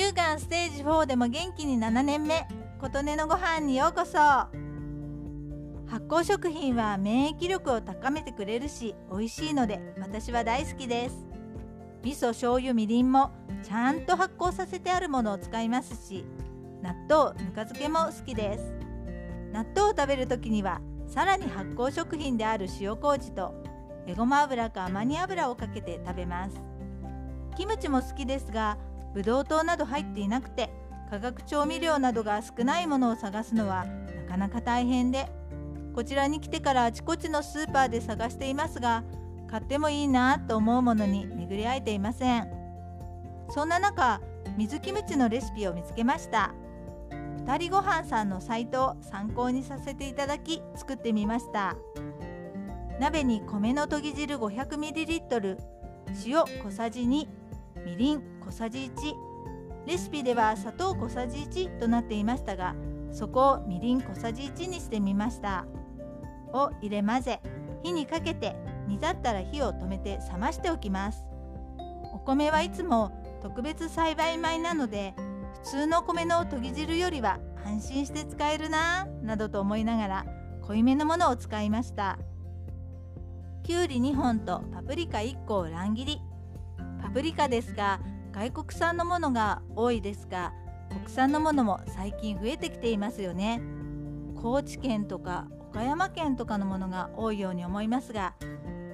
乳がんステージ4でも元気に7年目。琴音のご飯にようこそ。発酵食品は免疫力を高めてくれるし美味しいので私は大好きです。味噌醤油みりんもちゃんと発酵させてあるものを使いますし納豆ぬか漬けも好きです。納豆を食べる時にはさらに発酵食品である塩麹とエゴマ油かアマニ油をかけて食べます。キムチも好きですがブドウ糖など入っていなくて化学調味料などが少ないものを探すのはなかなか大変でこちらに来てからあちこちのスーパーで探していますが買ってもいいなと思うものに巡り合えていません。そんな中水キムチのレシピを見つけました。2人ごはんさんのサイトを参考にさせていただき作ってみました。鍋に米のとぎ汁 500ml 塩小さじ2みりん小さじ1レシピでは砂糖小さじ1となっていましたがそこをみりん小さじ1にしてみました。を入れ混ぜ火にかけて煮立ったら火を止めて冷ましておきます。お米はいつも特別栽培米なので普通の米のとぎ汁よりは安心して使えるなぁなどと思いながら濃いめのものを使いました。きゅうり2本とパプリカ1個を乱切り。パプリカですが外国産のものが多いですが国産のものも最近増えてきていますよね。高知県とか岡山県とかのものが多いように思いますが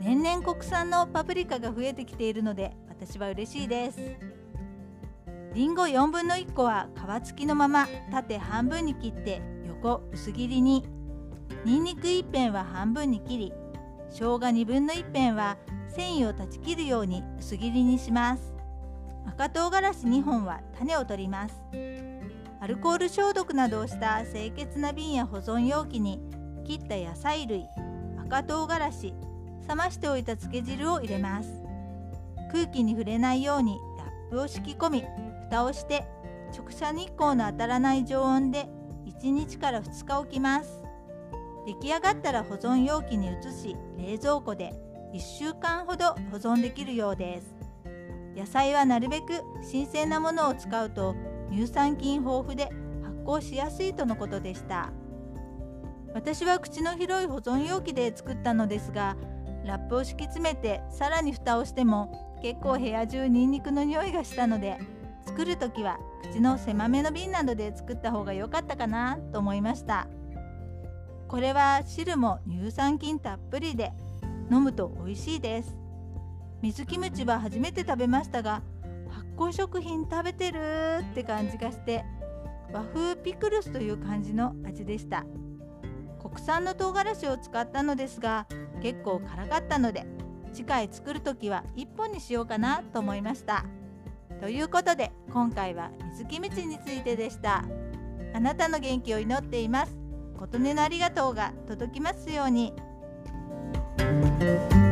年々国産のパプリカが増えてきているので私は嬉しいです。りんご4分の1個は皮付きのまま縦半分に切って横薄切りに。にんにく1片は半分に切り生姜2分の1片は繊維を断ち切るように薄切りにします。赤唐辛子2本は種を取ります。アルコール消毒などをした清潔な瓶や保存容器に切った野菜類赤唐辛子冷ましておいた漬け汁を入れます。空気に触れないようにラップを敷き込み蓋をして直射日光の当たらない常温で1日から2日置きます。出来上がったら保存容器に移し冷蔵庫で1週間ほど保存できるようです。野菜はなるべく新鮮なものを使うと乳酸菌豊富で発酵しやすいとのことでした。私は口の広い保存容器で作ったのですがラップを敷き詰めてさらに蓋をしても結構部屋中ニンニクの匂いがしたので作る時は口の狭めの瓶などで作った方が良かったかなと思いました。これは汁も乳酸菌たっぷりで飲むと美味しいです。水キムチは初めて食べましたが発酵食品食べてるって感じがして和風ピクルスという感じの味でした。国産の唐辛子を使ったのですが結構辛かったので次回作る時は1本にしようかなと思いました。ということで今回は水キムチについてでした。あなたの元気を祈っています。琴音のありがとうが届きますように。Thank you.